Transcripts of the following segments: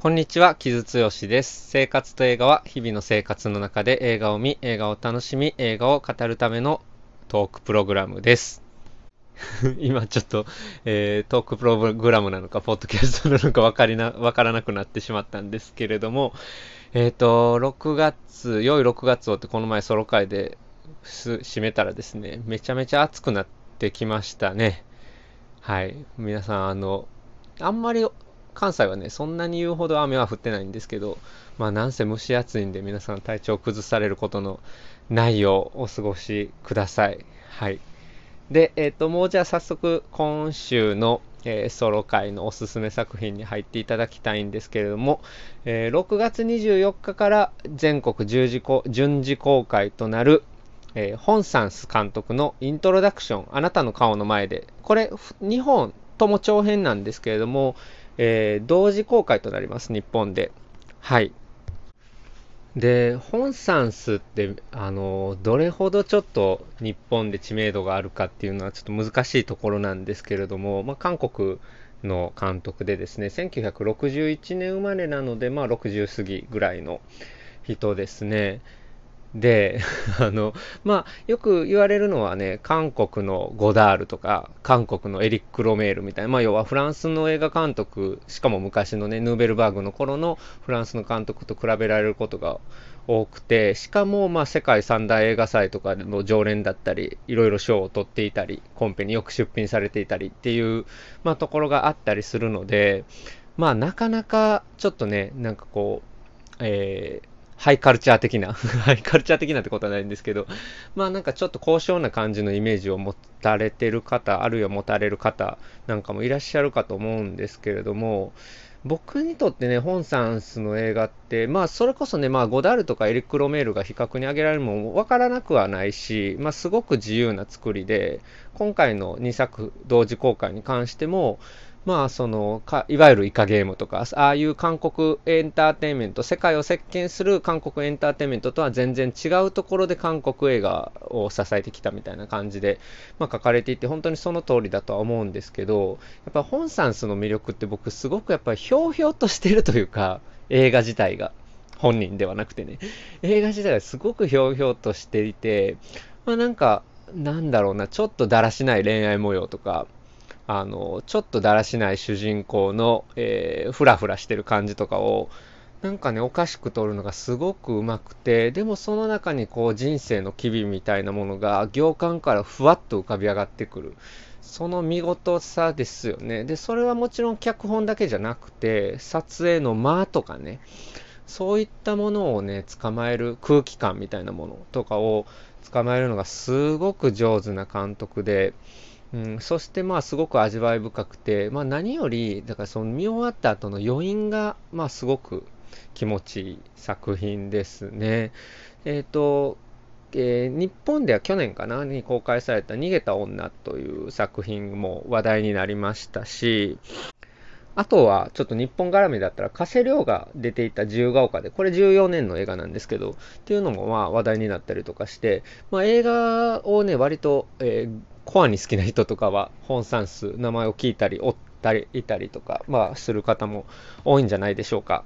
こんにちは、木津剛です。生活と映画は日々の生活の中で映画を見、映画を楽しみ、映画を語るためのトークプログラムです。今ちょっと、えー、トークプログラムなのか、ポッドキャストなのか分かりな、分からなくなってしまったんですけれども、えっ、ー、と、6月、良い6月をってこの前ソロ会で締めたらですね、めちゃめちゃ暑くなってきましたね。はい。皆さん、あの、あんまり関西はね、そんなに言うほど雨は降ってないんですけど、まあなんせ蒸し暑いんで皆さん体調崩されることのないようお過ごしください。はい。で、えっ、ー、と、もうじゃあ早速今週の、えー、ソロ回のおすすめ作品に入っていただきたいんですけれども、えー、6月24日から全国順次公開となる、えー、ホンサンス監督のイントロダクション、あなたの顔の前で、これ、2本とも長編なんですけれども、えー、同時公開となります、日本で。はい。で、ホンサンスって、あの、どれほどちょっと日本で知名度があるかっていうのはちょっと難しいところなんですけれども、まあ、韓国の監督でですね、1961年生まれなので、まあ、60過ぎぐらいの人ですね。で、あの、まあ、よく言われるのはね、韓国のゴダールとか、韓国のエリック・ロメールみたいな、まあ、要はフランスの映画監督、しかも昔のね、ヌーベルバーグの頃のフランスの監督と比べられることが多くて、しかも、まあ、世界三大映画祭とかの常連だったり、いろいろ賞を取っていたり、コンペによく出品されていたりっていう、まあ、ところがあったりするので、まあ、なかなか、ちょっとね、なんかこう、えー、ハイカルチャー的な。ハイカルチャー的なってことはないんですけど、まあなんかちょっと高尚な感じのイメージを持たれてる方、あるいは持たれる方なんかもいらっしゃるかと思うんですけれども、僕にとってね、ホンサンスの映画って、まあそれこそね、まあゴダールとかエリック・ロメールが比較に挙げられるのもわからなくはないし、まあすごく自由な作りで、今回の2作同時公開に関しても、まあそのかいわゆるイカゲームとかああいう韓国エンターテインメント世界を席巻する韓国エンターテインメントとは全然違うところで韓国映画を支えてきたみたいな感じで、まあ、書かれていて本当にその通りだとは思うんですけどやっぱホンサンスの魅力って僕すごくやっぱりひょうひょうとしてるというか 映画自体が本人ではなくてね。映画自体がすごくひょうひょうとしていてまあなんかなんだろうなちょっとだらしない恋愛模様とかあの、ちょっとだらしない主人公の、えー、ふらふらしてる感じとかを、なんかね、おかしく撮るのがすごくうまくて、でもその中にこう人生の機微みたいなものが行間からふわっと浮かび上がってくる。その見事さですよね。で、それはもちろん脚本だけじゃなくて、撮影の間とかね、そういったものをね、捕まえる空気感みたいなものとかを捕まえるのがすごく上手な監督で、うん、そしてまあすごく味わい深くて、まあ、何よりだからその見終わった後の余韻がまあすごく気持ちいい作品ですね。えっ、ー、と、えー、日本では去年かなに公開された「逃げた女」という作品も話題になりましたしあとはちょっと日本絡みだったら加瀬亮が出ていた自由が丘でこれ14年の映画なんですけどっていうのもまあ話題になったりとかして、まあ、映画をね割と、えー、コアに好きな人とかは本算数名前を聞いたり追ったりいたりとか、まあ、する方も多いんじゃないでしょうか。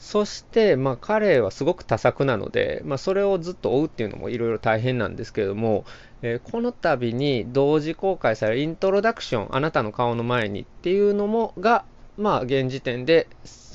そして、まあ、彼はすごく多作なので、まあ、それをずっと追うっていうのもいろいろ大変なんですけれども、えー、この度に同時公開されるイントロダクションあなたの顔の前にっていうのもが、まあ、現時点で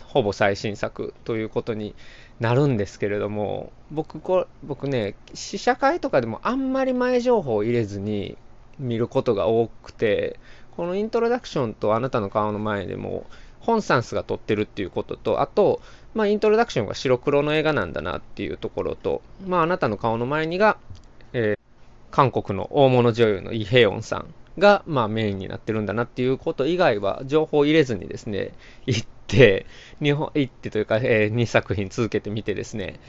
ほぼ最新作ということになるんですけれども僕こ僕ね試写会とかでもあんまり前情報を入れずに見ることが多くて、このイントロダクションとあなたの顔の前でも、本サンスが撮ってるっていうことと、あと、まあ、イントロダクションが白黒の映画なんだなっていうところと、まあ、あなたの顔の前にが、えー、韓国の大物女優のイ・ヘヨンさんが、まあ、メインになってるんだなっていうこと以外は、情報を入れずにですね、行って、日本、行ってというか、えー、2作品続けてみてですね、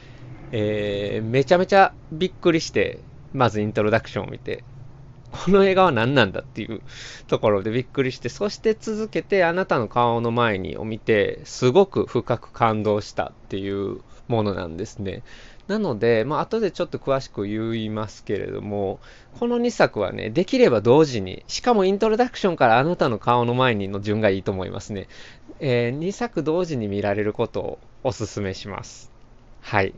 えー、めちゃめちゃびっくりして、まずイントロダクションを見て、この映画は何なんだっていうところでびっくりして、そして続けてあなたの顔の前にを見て、すごく深く感動したっていうものなんですね。なので、まあ後でちょっと詳しく言いますけれども、この2作はね、できれば同時に、しかもイントロダクションからあなたの顔の前にの順がいいと思いますね。えー、2作同時に見られることをお勧めします。はい。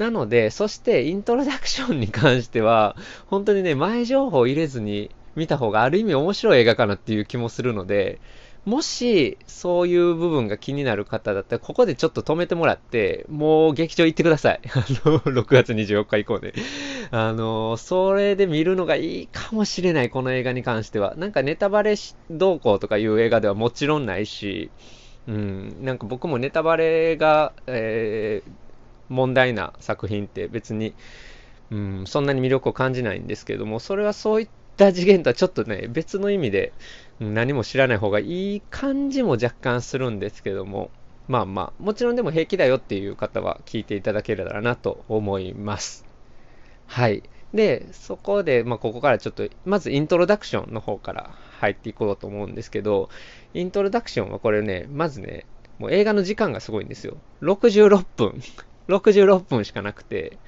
なので、そしてイントロダクションに関しては、本当にね、前情報を入れずに見た方がある意味面白い映画かなっていう気もするので、もし、そういう部分が気になる方だったら、ここでちょっと止めてもらって、もう劇場行ってください。あの、6月24日以降で。あの、それで見るのがいいかもしれない、この映画に関しては。なんかネタバレどうこうとかいう映画ではもちろんないし、うん、なんか僕もネタバレが、えー、問題な作品って別に、うん、そんなに魅力を感じないんですけども、それはそういった次元とはちょっとね、別の意味で、何も知らない方がいい感じも若干するんですけども、まあまあ、もちろんでも平気だよっていう方は聞いていただければなと思います。はい。で、そこで、まあ、ここからちょっと、まずイントロダクションの方から入っていこうと思うんですけど、イントロダクションはこれね、まずね、もう映画の時間がすごいんですよ。66分。66分しかなくて、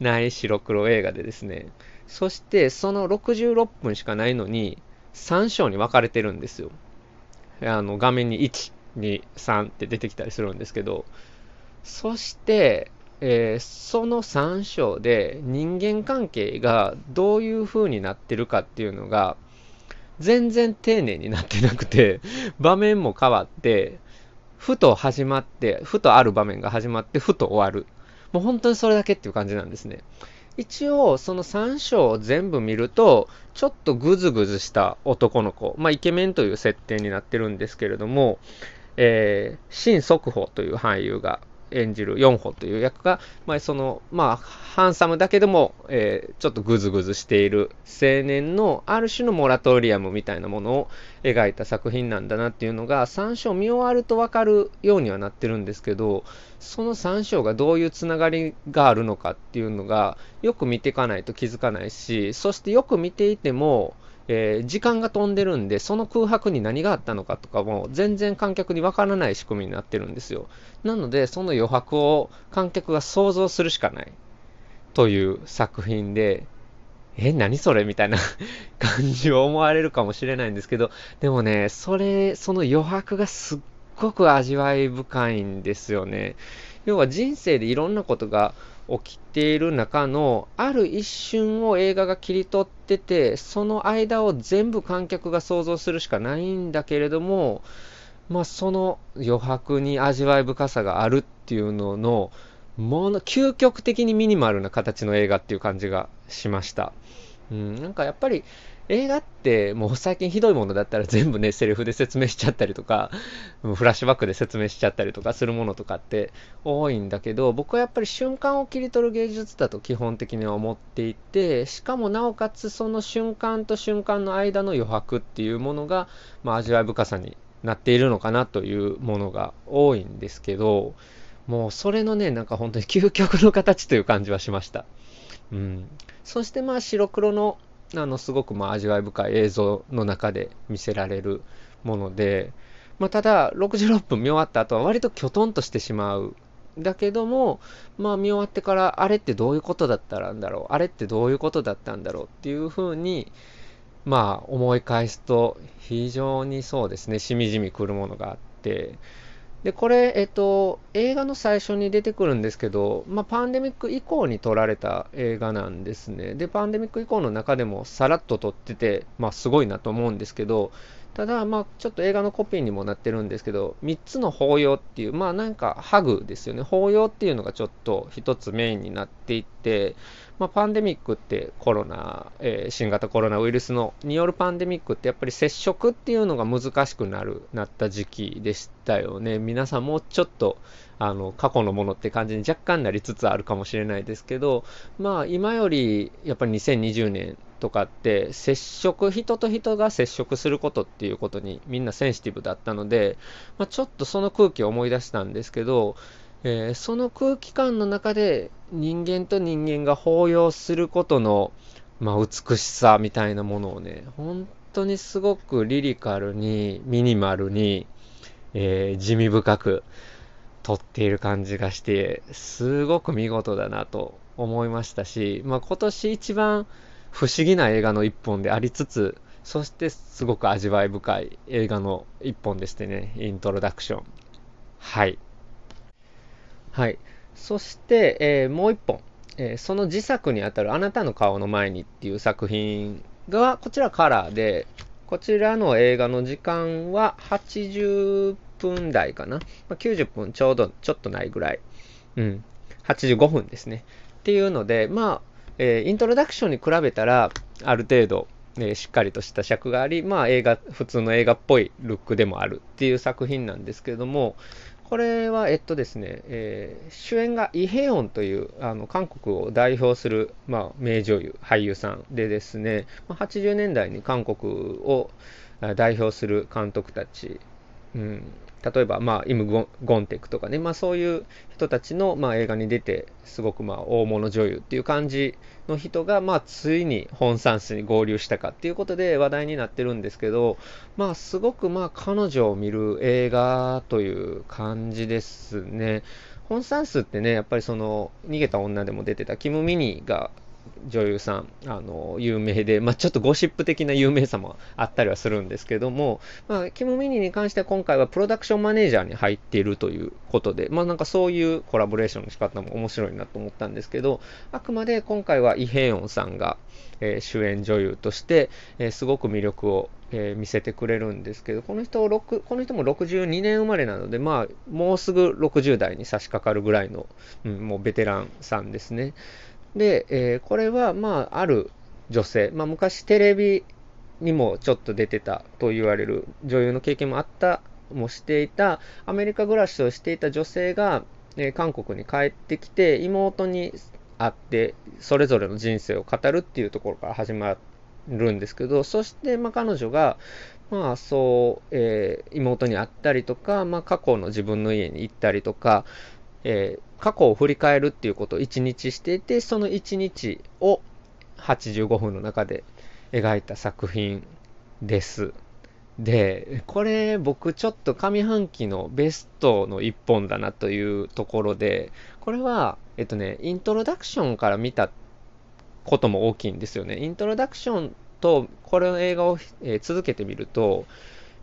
ない白黒映画でですね。そして、その66分しかないのに、3章に分かれてるんですよ。あの、画面に1、2、3って出てきたりするんですけど、そして、えー、その3章で人間関係がどういう風になってるかっていうのが、全然丁寧になってなくて、場面も変わって、ふと始まって、ふとある場面が始まって、ふと終わる。もう本当にそれだけっていう感じなんですね。一応、その3章を全部見ると、ちょっとグズグズした男の子、まあ、イケメンという設定になってるんですけれども、えー、新速報という俳優が演じる4歩という役が、まあ、その、まあ、ハンサムだけでも、えー、ちょっとグズグズしている青年のある種のモラトリアムみたいなものを描いた作品なんだなっていうのが3章見終わるとわかるようにはなってるんですけど、その3章がどういうつながりがあるのかっていうのがよく見ていかないと気づかないし、そしてよく見ていても、えー、時間が飛んでるんで、その空白に何があったのかとかも全然観客にわからない仕組みになってるんですよ。なので、その余白を観客が想像するしかないという作品で、え、何それみたいな感じを思われるかもしれないんですけど、でもね、それ、その余白がすっごく味わい深いんですよね。要は人生でいろんなことが起きている中のある一瞬を映画が切り取っててその間を全部観客が想像するしかないんだけれどもまあその余白に味わい深さがあるっていうののもの究極的にミニマルな形の映画っていう感じがしました。うん、なんかやっぱり映画ってもう最近ひどいものだったら全部ね、セリフで説明しちゃったりとか、フラッシュバックで説明しちゃったりとかするものとかって多いんだけど、僕はやっぱり瞬間を切り取る芸術だと基本的には思っていて、しかもなおかつその瞬間と瞬間の間の余白っていうものが、まあ、味わい深さになっているのかなというものが多いんですけど、もうそれのね、なんか本当に究極の形という感じはしました。うん。そしてまあ白黒のあのすごくまあ味わい深い映像の中で見せられるもので、まあ、ただ66分見終わった後は割ときょとんとしてしまう。だけども、まあ見終わってからあれってどういうことだったんだろう？あれってどういうことだったんだろうっていうふうにまあ思い返すと非常にそうですね。しみじみくるものがあって。で、これ、えっと、映画の最初に出てくるんですけど、まあ、パンデミック以降に撮られた映画なんですね。で、パンデミック以降の中でもさらっと撮ってて、まあ、すごいなと思うんですけど、ただ、まあ、ちょっと映画のコピーにもなってるんですけど、3つの法要っていう、まあ、なんか、ハグですよね。法要っていうのがちょっと一つメインになっていって、まあ、パンデミックってコロナ、えー、新型コロナウイルスのによるパンデミックってやっぱり接触っていうのが難しくなる、なった時期でしたよね。皆さんもうちょっと、あの、過去のものって感じに若干なりつつあるかもしれないですけど、まあ、今より、やっぱり2020年とかって、接触、人と人が接触することっていうことにみんなセンシティブだったので、まあ、ちょっとその空気を思い出したんですけど、えー、その空気感の中で人間と人間が抱擁することの、まあ、美しさみたいなものをね、本当にすごくリリカルに、ミニマルに、えー、地味深く撮っている感じがして、すごく見事だなと思いましたし、まあ、今年一番不思議な映画の一本でありつつ、そしてすごく味わい深い映画の一本でしてね、イントロダクション。はい。はい。そして、えー、もう一本、えー、その自作にあたるあなたの顔の前にっていう作品が、こちらカラーで、こちらの映画の時間は80分台かな。まあ、90分ちょうど、ちょっとないぐらい。うん。85分ですね。っていうので、まあ、えー、イントロダクションに比べたら、ある程度、えー、しっかりとした尺があり、まあ映画、普通の映画っぽいルックでもあるっていう作品なんですけれども、これは、えっとですね、えー、主演がイ・ヘヨンというあの韓国を代表する、まあ、名女優、俳優さんでですね、まあ、80年代に韓国を代表する監督たち、うん、例えば、まあ、イムゴ・ンテクとかね、まあ、そういう人たちの、まあ、映画に出て、すごく、まあ、大物女優っていう感じの人が、まあ、ついに本サンスに合流したかっていうことで話題になってるんですけど、まあ、すごく、まあ、彼女を見る映画という感じですね。本サンスってね、やっぱりその、逃げた女でも出てたキム・ミニが女優さん、あの、有名で、まあ、ちょっとゴシップ的な有名さもあったりはするんですけども、まあ、キム・ミニに関しては今回はプロダクションマネージャーに入っているということで、まあ、なんかそういうコラボレーションの仕方も面白いなと思ったんですけど、あくまで今回はイ・ヘヨンさんが、えー、主演女優として、えー、すごく魅力をえー、見せてくれるんですけど、この人この人も62年生まれなので、まあ、もうすぐ60代に差し掛かるぐらいの、うん、もうベテランさんですね。で、えー、これは、まあ、ある女性、まあ、昔テレビにもちょっと出てたと言われる女優の経験もあった、もしていた、アメリカ暮らしをしていた女性が、えー、韓国に帰ってきて、妹に会って、それぞれの人生を語るっていうところから始まるんですけど、そして、まあ、彼女が、まあ、そう、えー、妹に会ったりとか、まあ、過去の自分の家に行ったりとか、えー、過去を振り返るっていうことを1日していて、その1日を85分の中で描いた作品です。で、これ僕ちょっと上半期のベストの一本だなというところで、これは、えっとね、イントロダクションから見たことも大きいんですよね。イントロダクションとこれの映画を、え、続けてみると、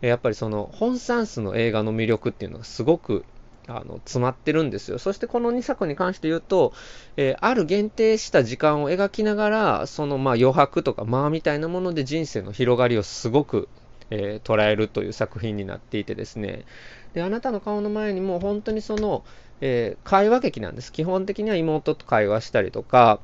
やっぱりその本サンスの映画の魅力っていうのがすごくあの詰まってるんですよ。そしてこの2作に関して言うと、えー、ある限定した時間を描きながら、そのまあ余白とか間みたいなもので人生の広がりをすごく、えー、捉えるという作品になっていてですね。で、あなたの顔の前にも本当にその、えー、会話劇なんです。基本的には妹と会話したりとか、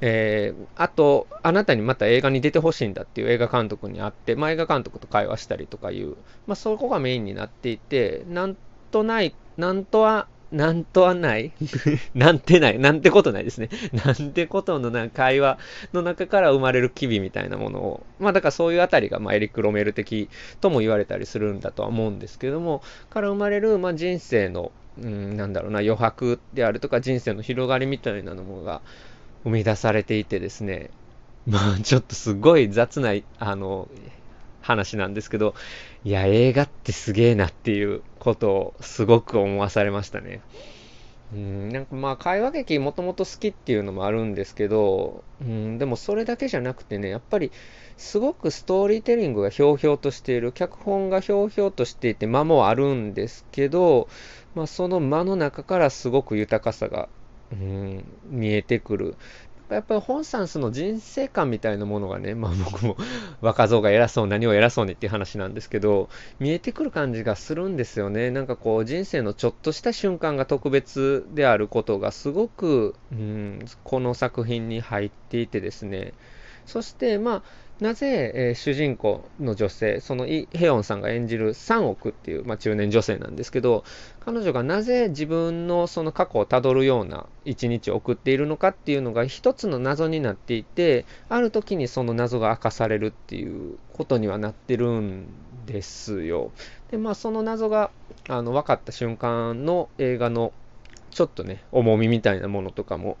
えー、あと、あなたにまた映画に出てほしいんだっていう映画監督に会って、まあ、映画監督と会話したりとかいう、まあ、そこがメインになっていて、なんとない、なんとは、なんとはない？なんてない？なんてことないですね。なんてことのな会話の中から生まれる機微みたいなものを、まあだからそういうあたりが、まあエリック・ロメル的とも言われたりするんだとは思うんですけども、から生まれる、まあ人生の、うん、なんだろうな、余白であるとか人生の広がりみたいなのが生み出されていてですね、まあちょっとすごい雑な、あの、話なんですけど、いや、映画ってすげえなっていうことをすごく思わされましたね。うん、なんかまあ会話劇もともと好きっていうのもあるんですけど、うん、でもそれだけじゃなくてね、やっぱりすごくストーリーテリングがひょうひょうとしている、脚本がひょうひょうとしていて間もあるんですけど、まあ、その間の中からすごく豊かさが、うん、見えてくる。やっぱり本サンスの人生観みたいなものがね、まあ僕も若造が偉そう、何を偉そうにっていう話なんですけど、見えてくる感じがするんですよね。なんかこう人生のちょっとした瞬間が特別であることがすごく、うん、この作品に入っていてですね。そして、まあ、なぜ、えー、主人公の女性、そのイ・ヘヨンさんが演じる3億っていう、まあ、中年女性なんですけど、彼女がなぜ自分のその過去をたどるような一日を送っているのかっていうのが一つの謎になっていて、ある時にその謎が明かされるっていうことにはなってるんですよ。で、まあその謎があの分かった瞬間の映画のちょっとね、重みみたいなものとかも、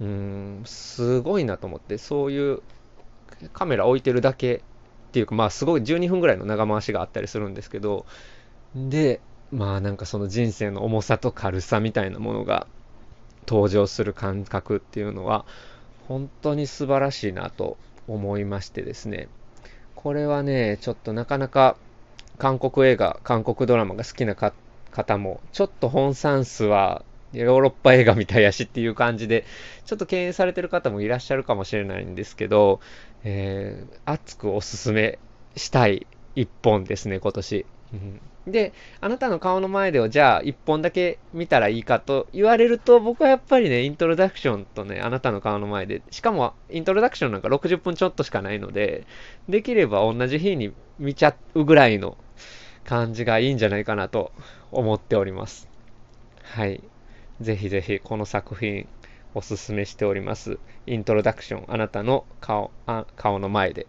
うん、すごいなと思って、そういうカメラ置いてるだけっていうか、まあすごい12分ぐらいの長回しがあったりするんですけど、で、まあなんかその人生の重さと軽さみたいなものが登場する感覚っていうのは、本当に素晴らしいなと思いましてですね。これはね、ちょっとなかなか韓国映画、韓国ドラマが好きな方も、ちょっと本産数はヨーロッパ映画みたいやしっていう感じで、ちょっと敬遠されてる方もいらっしゃるかもしれないんですけど、えー、熱くおすすめしたい一本ですね、今年。で、あなたの顔の前でをじゃあ一本だけ見たらいいかと言われると、僕はやっぱりね、イントロダクションとね、あなたの顔の前で、しかもイントロダクションなんか60分ちょっとしかないので、できれば同じ日に見ちゃうぐらいの感じがいいんじゃないかなと思っております。はい。ぜひぜひこの作品おすすめしております。イントロダクション、あなたの顔、あ顔の前で。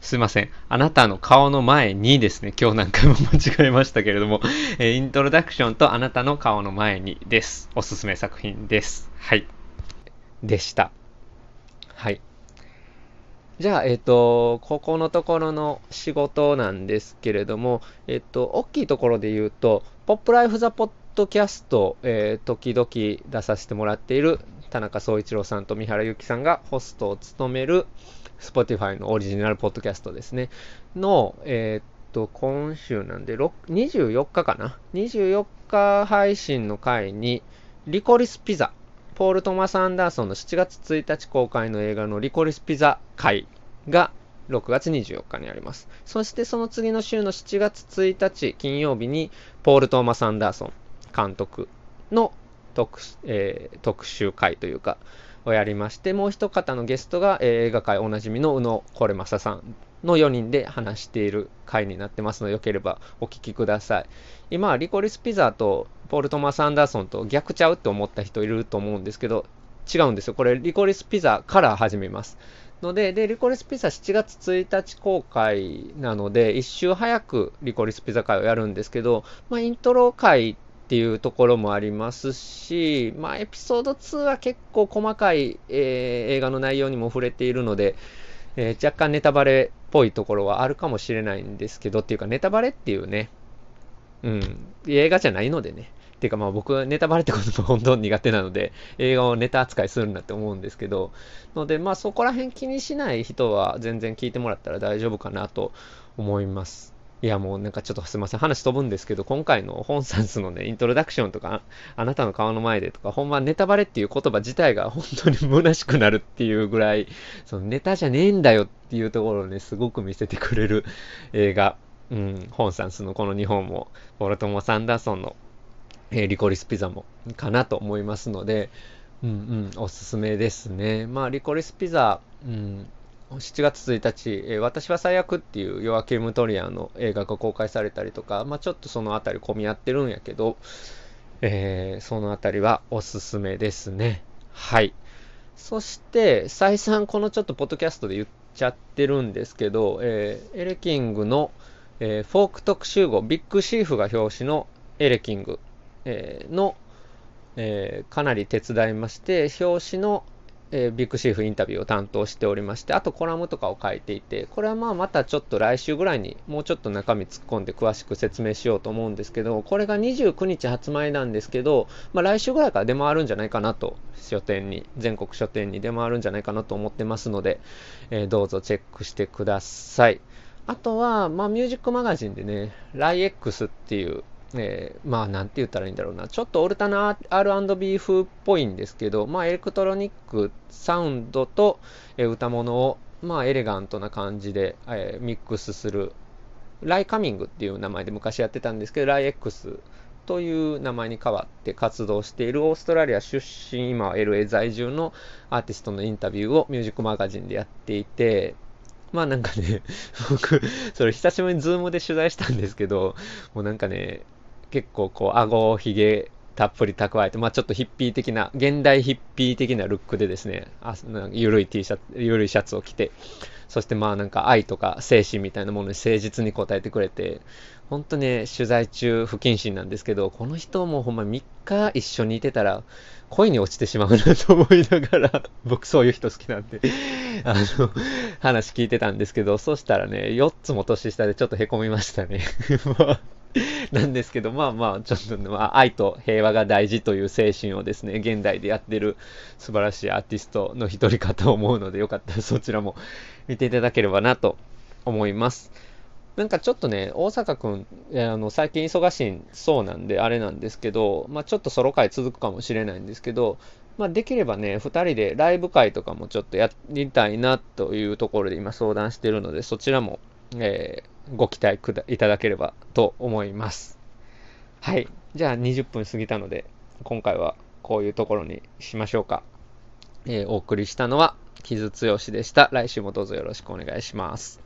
すいません。あなたの顔の前にですね、今日何回も間違えましたけれども、えイントロダクションとあなたの顔の前にです。おすすめ作品です。はい。でした。はい。じゃあ、えっ、ー、と、ここのところの仕事なんですけれども、えっ、ー、と、大きいところで言うと、ポップライフザポッドキャスト、えー、時々出させてもらっている田中総一郎さんと三原由紀さんがホストを務める Spotify のオリジナルポッドキャストですね、の、えー、っと、今週なんで、24日かな ?24 日配信の回に、リコリスピザ、ポール・トマス・アンダーソンの7月1日公開の映画のリコリスピザ回が6月24日にあります。そしてその次の週の7月1日金曜日に、ポール・トーマス・アンダーソン監督の特,、えー、特集会というか、をやりまして、もう一方のゲストが、えー、映画界おなじみの宇野これまささんの4人で話している回になってますので、よければお聞きください。今はリコリス・ピザとポール・トマス・アンダーソンと逆ちゃうって思った人いると思うんですけど、違うんですよ。これ、リコリス・ピザから始めます。ので、で、リコリスピザ7月1日公開なので、1週早くリコリスピザ会をやるんですけど、まあ、イントロ会ってていうところもありますし、まあ、エピソード2は結構細かい、えー、映画の内容にも触れているので、えー、若干ネタバレっぽいところはあるかもしれないんですけど、っていうかネタバレっていうね、うん、映画じゃないのでね、っていうかまあ僕はネタバレってことも本当に苦手なので、映画をネタ扱いするんだって思うんですけど、のでまあそこら辺気にしない人は全然聞いてもらったら大丈夫かなと思います。いやもうなんかちょっとすいません。話飛ぶんですけど、今回の本サンスのね、イントロダクションとか、あなたの顔の前でとか、ほんまネタバレっていう言葉自体が本当に虚しくなるっていうぐらい、そのネタじゃねえんだよっていうところをね、すごく見せてくれる映画。うん、本サンスのこの日本も、ボルトモ・サンダーソンのえー、リコリスピザもかなと思いますので、うんうん、おすすめですね。まあ、リコリスピザ、うん、7月1日、えー、私は最悪っていうヨアキム・トリアの映画が公開されたりとか、まあ、ちょっとそのあたり混み合ってるんやけど、えー、そのあたりはおすすめですね。はい。そして、再三このちょっとポッドキャストで言っちゃってるんですけど、えー、エレキングの、え、フォーク特集号、ビッグシーフが表紙のエレキングえ、の、え、かなり手伝いまして、表紙の、えー、ビッグシーフインタビューを担当しておりまして、あとコラムとかを書いていて、これはまあまたちょっと来週ぐらいにもうちょっと中身突っ込んで詳しく説明しようと思うんですけど、これが29日発売なんですけど、まあ来週ぐらいから出回るんじゃないかなと、書店に、全国書店に出回るんじゃないかなと思ってますので、えー、どうぞチェックしてください。あとは、まあ、ミュージックマガジンでね、ライ X っていうえー、まあ、なんて言ったらいいんだろうな。ちょっとオルタナ R&B 風っぽいんですけど、まあ、エレクトロニックサウンドと、えー、歌物を、まあ、エレガントな感じで、えー、ミックスする、ライカミングっていう名前で昔やってたんですけど、ライ X という名前に変わって活動しているオーストラリア出身、今は LA 在住のアーティストのインタビューをミュージックマガジンでやっていて、まあなんかね、僕、それ久しぶりにズームで取材したんですけど、もうなんかね、結構こう、顎、ひげ、たっぷり蓄えて、まあちょっとヒッピー的な、現代ヒッピー的なルックでですね、あゆるい T シャツ、ゆるいシャツを着て、そしてまあなんか愛とか精神みたいなものに誠実に答えてくれて、本当ね、取材中不謹慎なんですけど、この人もほんま3日一緒にいてたら、恋に落ちてしまうなと思いながら、僕そういう人好きなんであの、話聞いてたんですけど、そしたらね、4つも年下でちょっと凹みましたね。なんですけど、まあまあ、ちょっと、まあ、愛と平和が大事という精神をですね、現代でやってる素晴らしいアーティストの一人かと思うので、よかったらそちらも見ていただければなと思います。なんかちょっとね、大阪くん、あの、最近忙しいそうなんで、あれなんですけど、まあちょっとソロ会続くかもしれないんですけど、まあできればね、2人でライブ会とかもちょっとやりたいなというところで今相談してるので、そちらも、えー、ご期待くだいただければと思います。はい。じゃあ20分過ぎたので、今回はこういうところにしましょうか。えー、お送りしたのは、木津剛でした。来週もどうぞよろしくお願いします。